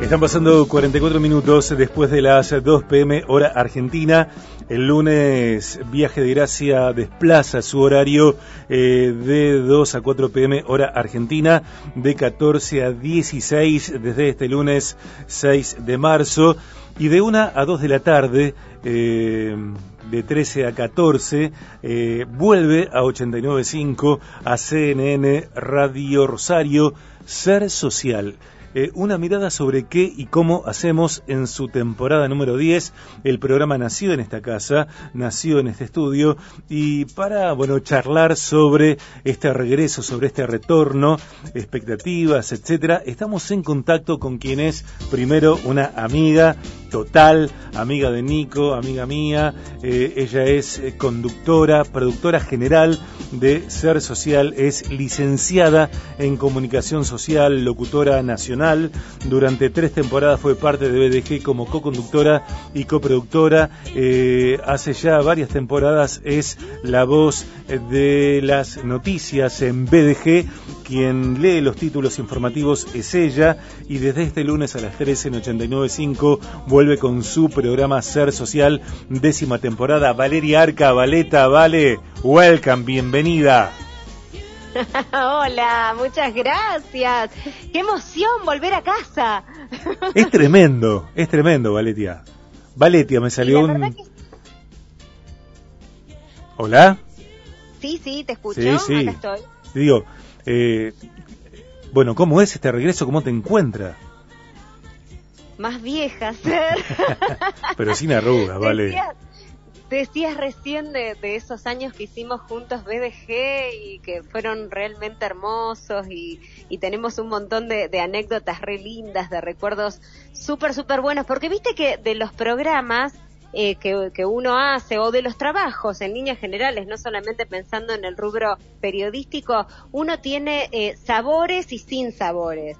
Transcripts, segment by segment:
Están pasando 44 minutos después de las 2 pm hora argentina. El lunes Viaje de Gracia desplaza su horario eh, de 2 a 4 pm hora argentina, de 14 a 16 desde este lunes 6 de marzo y de 1 a 2 de la tarde. Eh, de 13 a 14, eh, vuelve a 89.5 a CNN Radio Rosario, Ser Social. Eh, una mirada sobre qué y cómo hacemos en su temporada número 10. El programa nació en esta casa, nació en este estudio y para, bueno, charlar sobre este regreso, sobre este retorno, expectativas, etcétera, estamos en contacto con quien es primero una amiga total, amiga de Nico, amiga mía. Eh, ella es eh, conductora, productora general de Ser Social, es licenciada en comunicación social, locutora nacional durante tres temporadas fue parte de BDG como co-conductora y coproductora. Eh, hace ya varias temporadas es la voz de las noticias en BDG. Quien lee los títulos informativos es ella y desde este lunes a las 13 en 89.5 vuelve con su programa Ser Social, décima temporada. Valeria Arca, Valeta, Vale, welcome, bienvenida. Hola, muchas gracias. Qué emoción volver a casa. es tremendo, es tremendo, Valetia. Valetia, me salió un... ¿Hola? Sí, sí, te escucho. Sí, sí. Acá estoy. Digo, eh, bueno, ¿cómo es este regreso? ¿Cómo te encuentras? Más vieja, Pero sin arrugas, vale. Decías recién de, esos años que hicimos juntos BDG y que fueron realmente hermosos y, tenemos un montón de, anécdotas re lindas, de recuerdos súper, súper buenos, porque viste que de los programas eh, que, uno hace o de los trabajos en líneas generales, no solamente pensando en el rubro periodístico, uno tiene eh, sabores y sin sabores.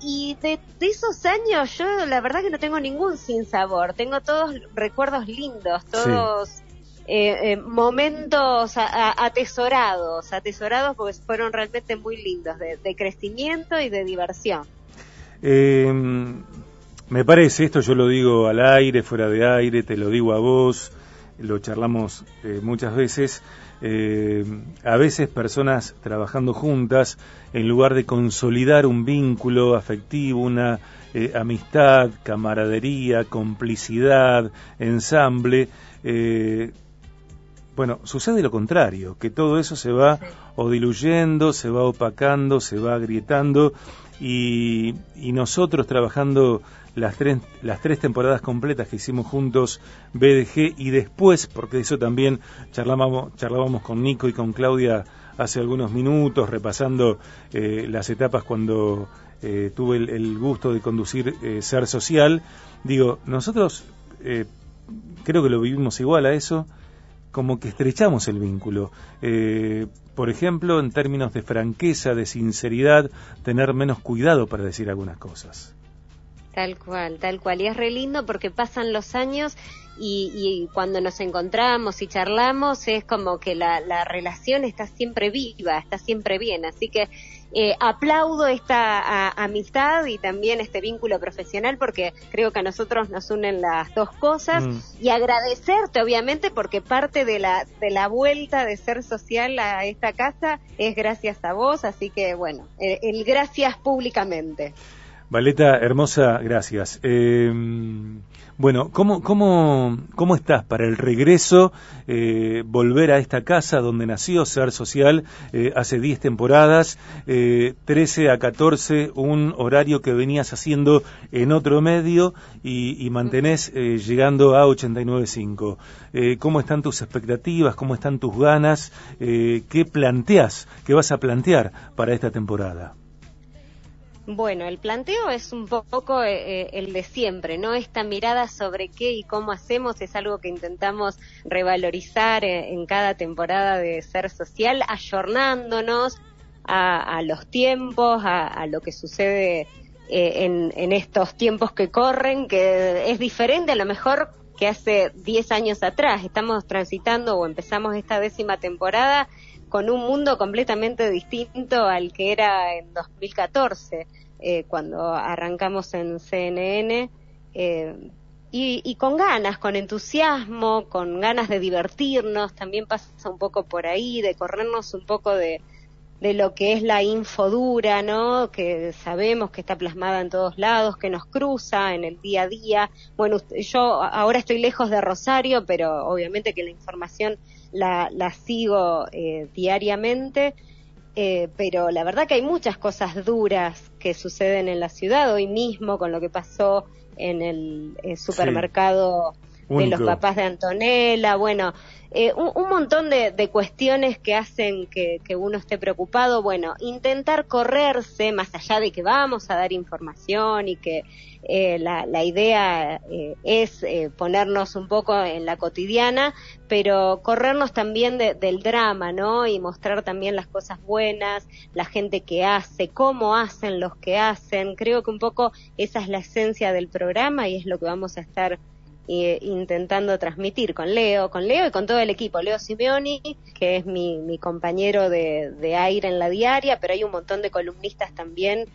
Y de, esos años yo la verdad que no tengo ningún sin sabor, tengo todos recuerdos lindos, todos eh, eh, momentos atesorados, atesorados porque fueron realmente muy lindos, de, crecimiento y de diversión. Em, me parece, esto yo lo digo al aire, fuera de aire, te lo digo a vos, lo charlamos eh, muchas veces, eh, a veces personas trabajando juntas, en lugar de consolidar un vínculo afectivo, una eh, amistad, camaradería, complicidad, ensamble, eh, bueno, sucede lo contrario, que todo eso se va o diluyendo, se va opacando, se va agrietando y, y nosotros trabajando las tres, las tres temporadas completas que hicimos juntos BDG y después, porque eso también charlábamos, charlábamos con Nico y con Claudia hace algunos minutos, repasando eh, las etapas cuando eh, tuve el, gusto de conducir eh, Ser Social. Digo, nosotros creo que lo vivimos igual a eso, como que estrechamos el vínculo. por ejemplo, en términos de franqueza, de sinceridad, tener menos cuidado para decir algunas cosas. Tal cual, tal cual. Y es re lindo porque pasan los años y, cuando nos encontramos y charlamos es como que la, relación está siempre viva, está siempre bien. Así que eh, aplaudo esta amistad y también este vínculo profesional porque creo que a nosotros nos unen las dos cosas mm. y agradecerte obviamente porque parte de la, de la vuelta de ser social a esta casa es gracias a vos. Así que bueno, el gracias públicamente. Valeta, hermosa, gracias. Eh, bueno, ¿cómo, cómo, ¿cómo estás para el regreso, eh, volver a esta casa donde nació Ser Social eh, hace 10 temporadas, 13 a 14, un horario que venías haciendo en otro medio y, y mantenés llegando a 89.5? ¿Cómo están tus expectativas? ¿Cómo están tus ganas? ¿Qué planteas? ¿Qué vas a plantear para esta temporada? Bueno, el planteo es un poco eh, eh, el de siempre, ¿no? Esta mirada sobre qué y cómo hacemos es algo que intentamos revalorizar eh, en cada temporada de Ser Social, ayornándonos a, los tiempos, a, lo que sucede en, en, estos tiempos que corren, que es diferente a lo mejor que hace 10 años atrás. Estamos transitando o empezamos esta décima temporada con un mundo completamente distinto al que era en 2014. eh, cuando arrancamos en CNN. Eh, y, con ganas, con entusiasmo, con ganas de divertirnos, también pasa un poco por ahí, de corrernos un poco de, de lo que es la infodura, ¿no? Que sabemos que está plasmada en todos lados, que nos cruza en el día a día. Bueno, yo ahora estoy lejos de Rosario, pero obviamente que la información la, la sigo eh, diariamente. Eh, pero la verdad que hay muchas cosas duras que suceden en la ciudad hoy mismo con lo que pasó en el, eh, supermercado de los papás de Antonella, bueno, eh, un, montón de, cuestiones que hacen que, uno esté preocupado. Bueno, intentar correrse, más allá de que vamos a dar información y que eh, la, idea eh, es ponernos un poco en la cotidiana, pero corrernos también del drama, ¿no? Y mostrar también las cosas buenas, la gente que hace, cómo hacen los que hacen. Creo que un poco esa es la esencia del programa y es lo que vamos a estar intentando transmitir con Leo, con Leo y con todo el equipo. Leo Simeoni, que es mi, mi compañero de, de aire en la diaria, pero hay un montón de columnistas también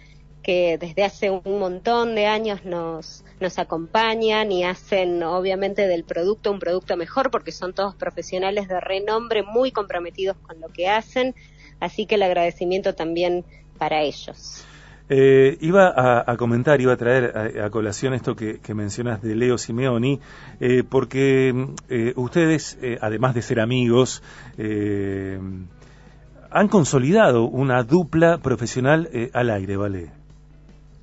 que desde hace un montón de años nos, nos acompañan y hacen obviamente del producto un producto mejor porque son todos profesionales de renombre muy comprometidos con lo que hacen, así que el agradecimiento también para ellos. Eh, iba a, comentar, iba a traer a, colación esto que, mencionas de Leo Simeoni, eh, porque eh, ustedes, además de ser amigos, han consolidado una dupla profesional al aire, ¿vale?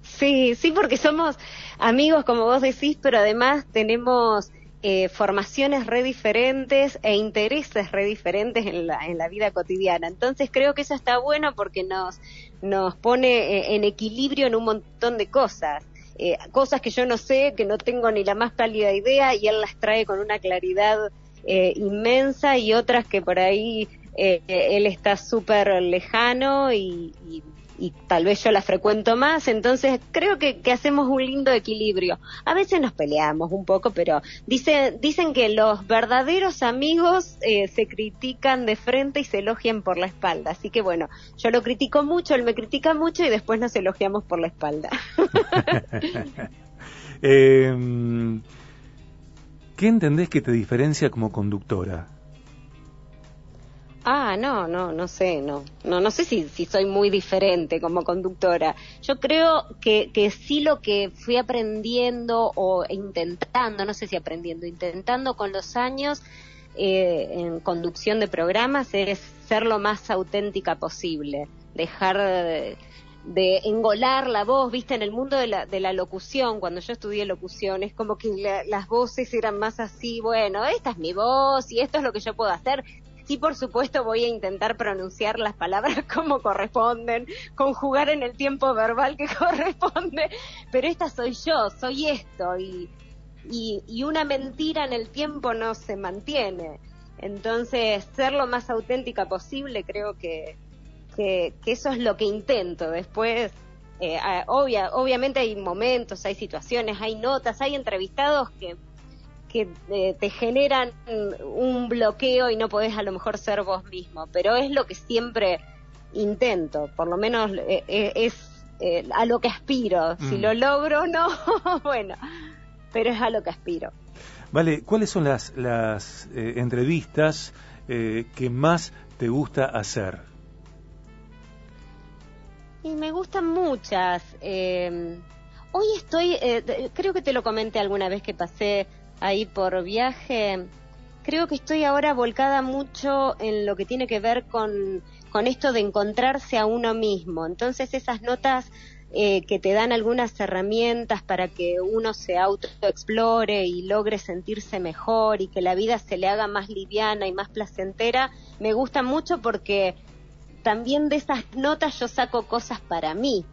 Sí, sí, porque somos amigos, como vos decís, pero además tenemos eh, formaciones re diferentes e intereses re diferentes en la, en la vida cotidiana. Entonces creo que eso está bueno porque nos, nos pone eh, en equilibrio en un montón de cosas. Eh, cosas que yo no sé, que no tengo ni la más pálida idea y él las trae con una claridad inmensa y otras que por ahí él está súper lejano y, y y tal vez yo la frecuento más, entonces creo que, que, hacemos un lindo equilibrio. A veces nos peleamos un poco, pero dice, dicen que los verdaderos amigos eh, se critican de frente y se elogian por la espalda. Así que bueno, yo lo critico mucho, él me critica mucho y después nos elogiamos por la espalda. Em, ¿Qué entendés que te diferencia como conductora? Ah, no, no, no sé, no, no, no sé si, si soy muy diferente como conductora. Yo creo que, que sí lo que fui aprendiendo o intentando, no sé si aprendiendo, intentando con los años eh, en conducción de programas es ser lo más auténtica posible, dejar de, engolar la voz, viste, en el mundo de la, de la locución, cuando yo estudié locución, es como que las voces eran más así, bueno, esta es mi voz y esto es lo que yo puedo hacer, Sí, por supuesto, voy a intentar pronunciar las palabras como corresponden, conjugar en el tiempo verbal que corresponde, pero esta soy yo, soy esto, y, y, una mentira en el tiempo no se mantiene. Entonces, ser lo más auténtica posible, creo que, que, eso es lo que intento. Después, eh, obvia, obviamente hay momentos, hay situaciones, hay notas, hay entrevistados que que eh, te generan un bloqueo y no podés a lo mejor ser vos mismo, pero es lo que siempre intento, por lo menos eh, eh, es a lo que aspiro, si mm. lo logro no, bueno, pero es a lo que aspiro. Vale, ¿cuáles son las, las entrevistas que más te gusta hacer? Y me gustan muchas. hoy estoy, creo que te lo comenté alguna vez que pasé ahí por viaje, creo que estoy ahora volcada mucho en lo que tiene que ver con, con esto de encontrarse a uno mismo. Entonces esas notas eh, que te dan algunas herramientas para que uno se autoexplore y logre sentirse mejor y que la vida se le haga más liviana y más placentera, me gustan mucho porque también de esas notas yo saco cosas para mí.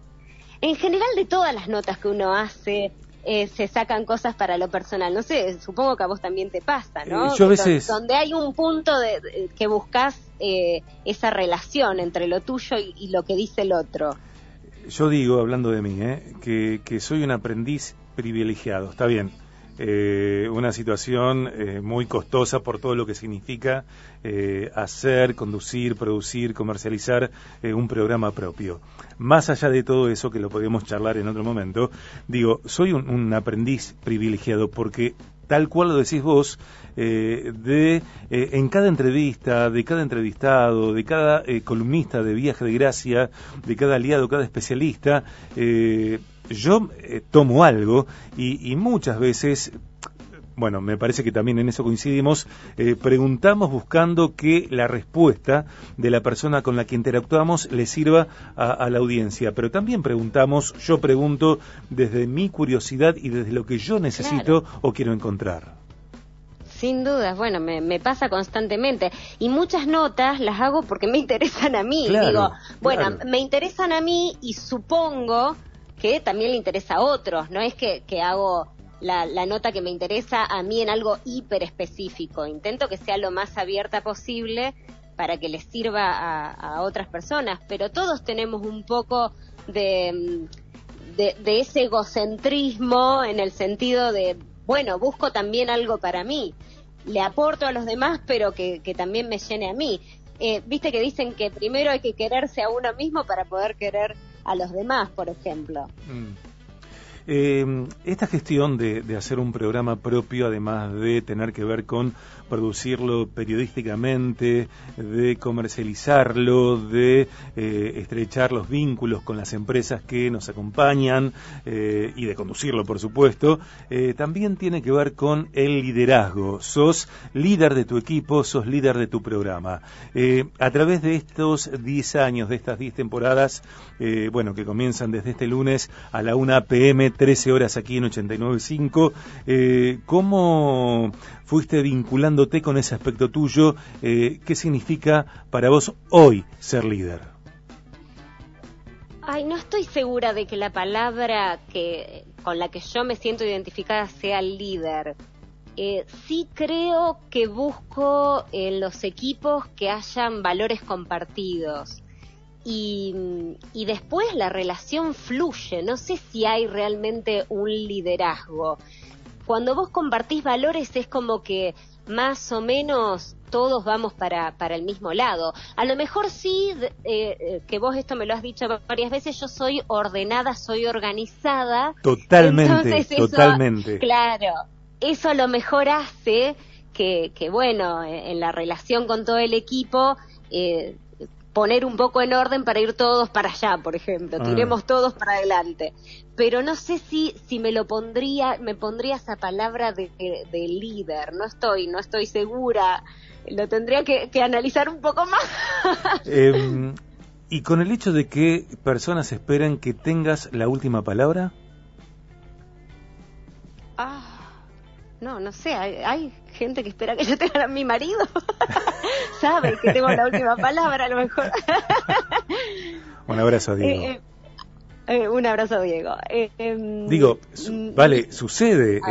En general de todas las notas que uno hace, eh, se sacan cosas para lo personal. No sé, supongo que a vos también te pasa, ¿no? Eh, yo a veces... Donde hay un punto de, que buscas eh, esa relación entre lo tuyo y, lo que dice el otro. Yo digo, hablando de mí, que, que soy un aprendiz privilegiado, está bien. Eh, una situación eh, muy costosa por todo lo que significa eh, hacer, conducir, producir, comercializar un programa propio. Más allá de todo eso, que lo podemos charlar en otro momento, digo, soy un, aprendiz privilegiado porque tal cual lo decís vos, de en cada entrevista, de cada entrevistado, de cada columnista de Viaje de Gracia, de cada aliado, cada especialista, yo eh, tomo algo y, muchas veces bueno, me parece que también en eso coincidimos, eh, preguntamos buscando que la respuesta de la persona con la que interactuamos le sirva a, la audiencia, pero también preguntamos, yo pregunto desde mi curiosidad y desde lo que yo necesito o quiero encontrar. Sin dudas, bueno, me, pasa constantemente. Y muchas notas las hago porque me interesan a mí. Digo, bueno, me interesan a mí y supongo que también le interesa a otros, no es que, hago la, nota que me interesa a mí en algo hiper específico, intento que sea lo más abierta posible para que les sirva a, otras personas, pero todos tenemos un poco de, ese egocentrismo en el sentido de, bueno, busco también algo para mí, le aporto a los demás, pero que, que también me llene a mí. Eh, Viste que dicen que primero hay que quererse a uno mismo para poder querer a los demás, por ejemplo. Mm. Eh, esta gestión de, hacer un programa propio, además de tener que ver con producirlo periodísticamente, de comercializarlo, de eh, estrechar los vínculos con las empresas que nos acompañan eh, y de conducirlo, por supuesto, también tiene que ver con el liderazgo. Sos líder de tu equipo, sos líder de tu programa. a través de estos 10 años, de estas 10 temporadas, bueno, que comienzan desde este lunes a la 1 pm 13 horas aquí en 89.5. Eh, ¿Cómo fuiste vinculándote con ese aspecto tuyo? Eh, ¿Qué significa para vos hoy ser líder? Ay, no estoy segura de que la palabra que con la que yo me siento identificada sea líder. Eh, sí creo que busco en los equipos que hayan valores compartidos y, después la relación fluye. No sé si hay realmente un liderazgo. Cuando vos compartís valores es como que más o menos todos vamos para, para el mismo lado. A lo mejor sí, eh, eh, que vos esto me lo has dicho varias veces, yo soy ordenada, soy organizada. Totalmente, totalmente. Claro, eso a lo mejor hace que, que bueno, en la relación con todo el equipo, eh, poner un poco en orden para ir todos para allá, por ejemplo, ah. tiremos todos para adelante. Pero no sé si, si me lo pondría, me pondría esa palabra de, líder, no estoy, no estoy segura, lo tendría que, analizar un poco más. Em, y con el hecho de que personas esperan que tengas la última palabra. Ah no, no sé, hay, gente que espera que yo tenga a mi marido. Sabe que tengo la última palabra a lo mejor. un abrazo, Diego. Eh, eh, eh, un abrazo, Diego. Em, Digo, mm, vale, sucede.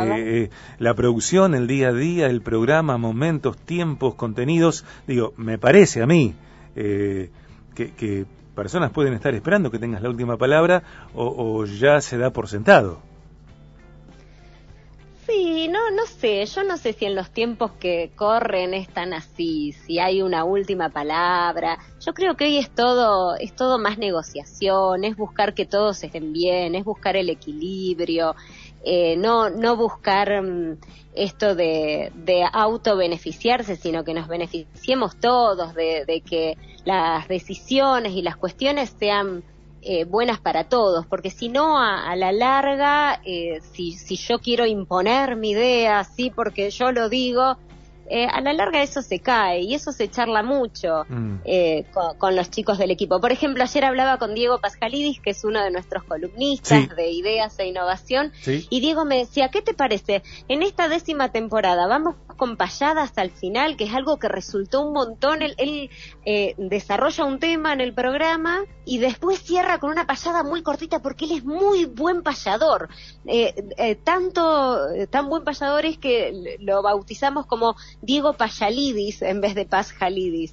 la producción, el día a día, el programa, momentos, tiempos, contenidos. Digo, me parece a mí que, que, personas pueden estar esperando que tengas la última palabra o ya se da por sentado. Sí, no, no sé, yo no sé si en los tiempos que corren es tan así, si hay una última palabra. Yo creo que hoy es todo, es todo más negociación, es buscar que todos estén bien, es buscar el equilibrio, eh, no, no buscar mm, esto de, de auto beneficiarse, sino que nos beneficiemos todos, de, de que las decisiones y las cuestiones sean eh, buenas para todos, porque si no, a, la larga, eh, si, si yo quiero imponer mi idea, sí, porque yo lo digo, eh, a la larga eso se cae y eso se charla mucho mm. eh, con, los chicos del equipo. Por ejemplo, ayer hablaba con Diego Pascalidis, que es uno de nuestros columnistas de ideas e innovación, y Diego me decía, ¿qué te parece? En esta décima temporada vamos con payadas al final, que es algo que resultó un montón. Él, eh, desarrolla un tema en el programa y después cierra con una payada muy cortita porque él es muy buen payador. tanto, tan buen payador es que lo bautizamos como Diego Payalidis en vez de Paz Jalidis.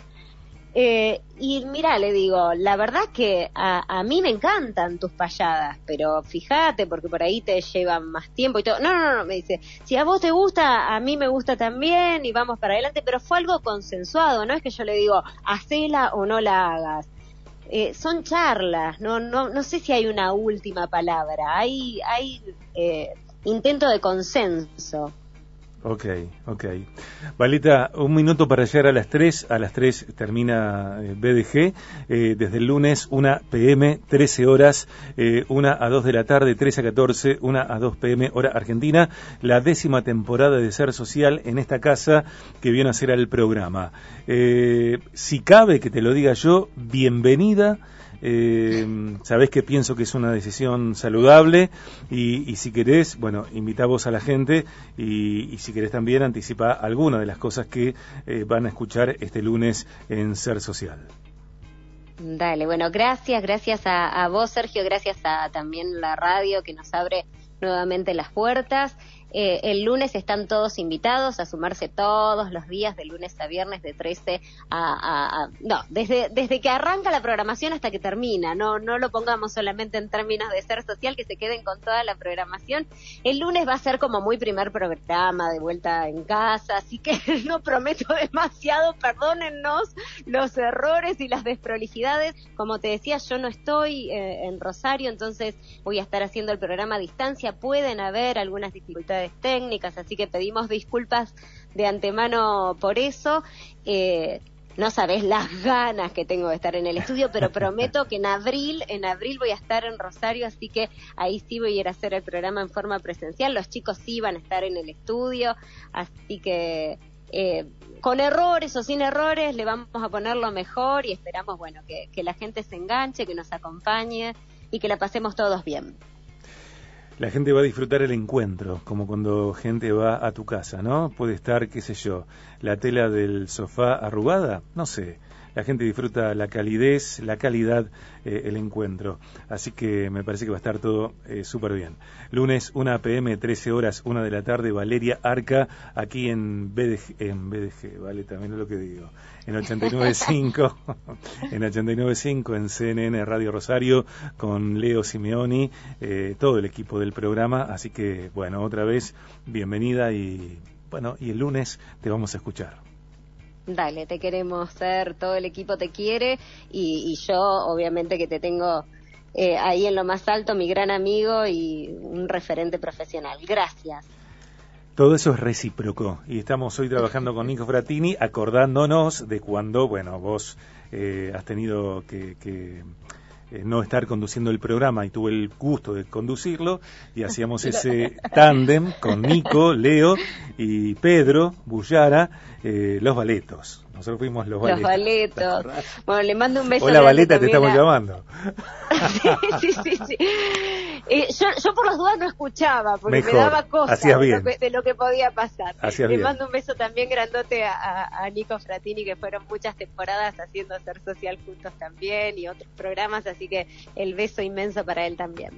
Eh, y mira, le digo, la verdad que a, mí me encantan tus payadas, pero fíjate, porque por ahí te llevan más tiempo y todo. No, no, no, me dice, si a vos te gusta, a mí me gusta también y vamos para adelante, pero fue algo consensuado, no es que yo le digo, hacela o no la hagas. Eh, son charlas, no, no, no sé si hay una última palabra, hay, hay eh, intento de consenso. Ok, ok. Valita, un minuto para llegar a las 3. A las 3 termina eh, BDG. Eh, desde el lunes, 1 pm, 13 horas, eh, 1 a 2 de la tarde, 13 a 14, 1 a 2 pm, hora argentina. La décima temporada de Ser Social en esta casa que viene a ser el programa. Eh, si cabe que te lo diga yo, bienvenida. Eh, sabés que pienso que es una decisión saludable y, si querés, bueno, invita vos a la gente y, si querés también anticipa alguna de las cosas que eh, van a escuchar este lunes en Ser Social. Dale, bueno, gracias, gracias a, a vos, Sergio, gracias a también la radio que nos abre nuevamente las puertas. Eh, el lunes están todos invitados a sumarse todos los días, de lunes a viernes, de 13 a... no, desde, desde que arranca la programación hasta que termina. No, no lo pongamos solamente en términos de ser social, que se queden con toda la programación. El lunes va a ser como muy primer programa, de vuelta en casa, así que no prometo demasiado, perdónennos los errores y las desprolijidades. Como te decía, yo no estoy eh, en Rosario, entonces voy a estar haciendo el programa a distancia. Pueden haber algunas dificultades técnicas, así que pedimos disculpas de antemano por eso. Eh, no sabes las ganas que tengo de estar en el estudio, pero prometo que en abril, en abril voy a estar en Rosario, así que ahí sí voy a ir a hacer el programa en forma presencial. Los chicos sí van a estar en el estudio, así que eh, con errores o sin errores le vamos a poner lo mejor y esperamos, bueno, que, que la gente se enganche, que nos acompañe y que la pasemos todos bien. La gente va a disfrutar el encuentro, como cuando gente va a tu casa, ¿no? Puede estar, qué sé yo, la tela del sofá arrugada, no sé, la gente disfruta la calidez, la calidad, eh, el encuentro. Así que me parece que va a estar todo eh, súper bien. Lunes 1 pm, 13 horas, 1 de la tarde, Valeria Arca, aquí en BDG, en BDG, vale, también es lo que digo, en 89.5, en 89.5, en CNN Radio Rosario, con Leo Simeoni, eh, todo el equipo del programa. Así que, bueno, otra vez, bienvenida y, bueno, y el lunes te vamos a escuchar. Dale, te queremos ser, todo el equipo te quiere y, yo obviamente que te tengo eh, ahí en lo más alto, mi gran amigo y un referente profesional. Gracias. Todo eso es recíproco y estamos hoy trabajando con Nico Fratini acordándonos de cuando, bueno, vos eh, has tenido que eh, no estar conduciendo el programa y tuve el gusto de conducirlo y hacíamos ese tándem con Nico, Leo y Pedro Bullara, eh, los baletos. Nosotros fuimos los baletos. Los baletos. Bueno, le mando un beso. Hola, baleta, te estamos llamando. sí, sí, sí. Eh, yo, yo, por las dudas no escuchaba, porque me daba cosas de lo que podía pasar. Le mando un beso también grandote a, a, Nico Fratini, que fueron muchas temporadas haciendo Ser Social juntos también y otros programas, así que el beso inmenso para él también.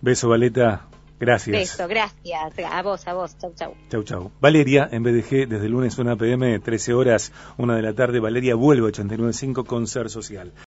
Beso, Valeta. Gracias. Beso, gracias. A vos, a vos. Chau, chau. Chau, chau. Valeria, en BDG, desde el lunes 1 pm, 13 horas, 1 de la tarde, Valeria vuelve a 89.5 con Ser Social.